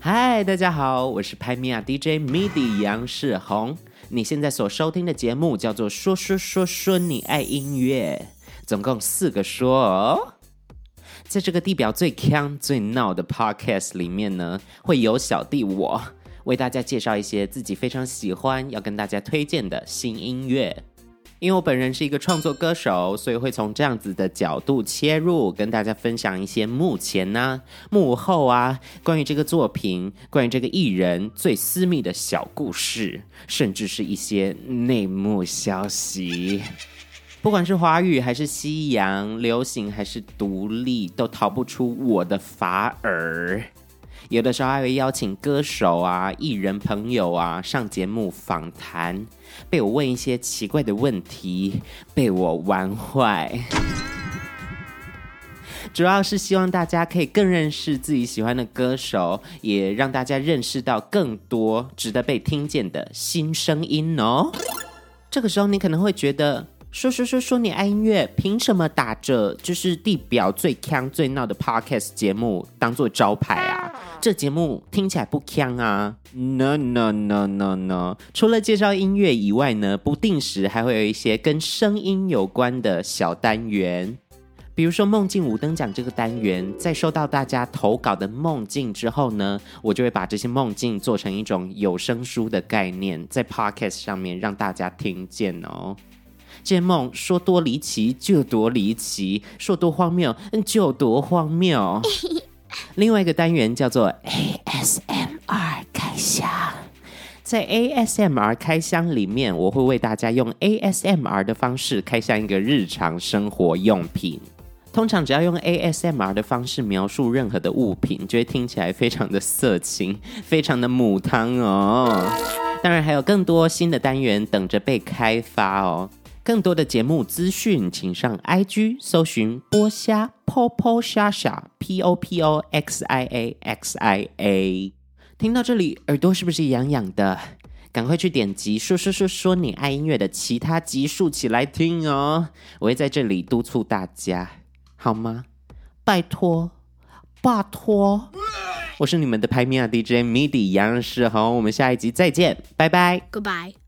嗨，大家好，我是拍米亚 DJ MIDI 杨世宏。你现在所收听的节目叫做《说说说说你爱音乐》，总共四个说哦。在这个地表最锵最闹的 Podcast 里面呢，会有小弟我为大家介绍一些自己非常喜欢要跟大家推荐的新音乐。因为我本人是一个创作歌手，所以会从这样子的角度切入，跟大家分享一些幕前呢、幕后啊，关于这个作品、关于这个艺人最私密的小故事，甚至是一些内幕消息。不管是华语还是西洋，流行还是独立，都逃不出我的法耳。有的时候还会邀请歌手啊、艺人朋友啊上节目访谈，被我问一些奇怪的问题，被我玩坏。主要是希望大家可以更认识自己喜欢的歌手，也让大家认识到更多值得被听见的新声音哦。这个时候你可能会觉得。说说说说你爱音乐，凭什么打着就是地表最锵最闹的 podcast 节目当做招牌啊？这节目听起来不锵啊？No no no no no！除了介绍音乐以外呢，不定时还会有一些跟声音有关的小单元，比如说梦境五等奖这个单元，在收到大家投稿的梦境之后呢，我就会把这些梦境做成一种有声书的概念，在 podcast 上面让大家听见哦。这梦说多离奇就多离奇，说多荒谬就多荒谬。另外一个单元叫做 ASMR 开箱，在 ASMR 开箱里面，我会为大家用 ASMR 的方式开箱一个日常生活用品。通常只要用 ASMR 的方式描述任何的物品，就会听起来非常的色情，非常的母汤哦。当然还有更多新的单元等着被开发哦。更多的节目资讯，请上 IG 搜寻剥虾 Popo Xaxa P O P O X I A X I A。听到这里，耳朵是不是痒痒的？赶快去点击说说说说你爱音乐的其他集数起来听哦！我会在这里督促大家，好吗？拜托，拜托！我是你们的拍米亚 DJ MIDI 杨世宏，我们下一集再见，拜拜，Goodbye。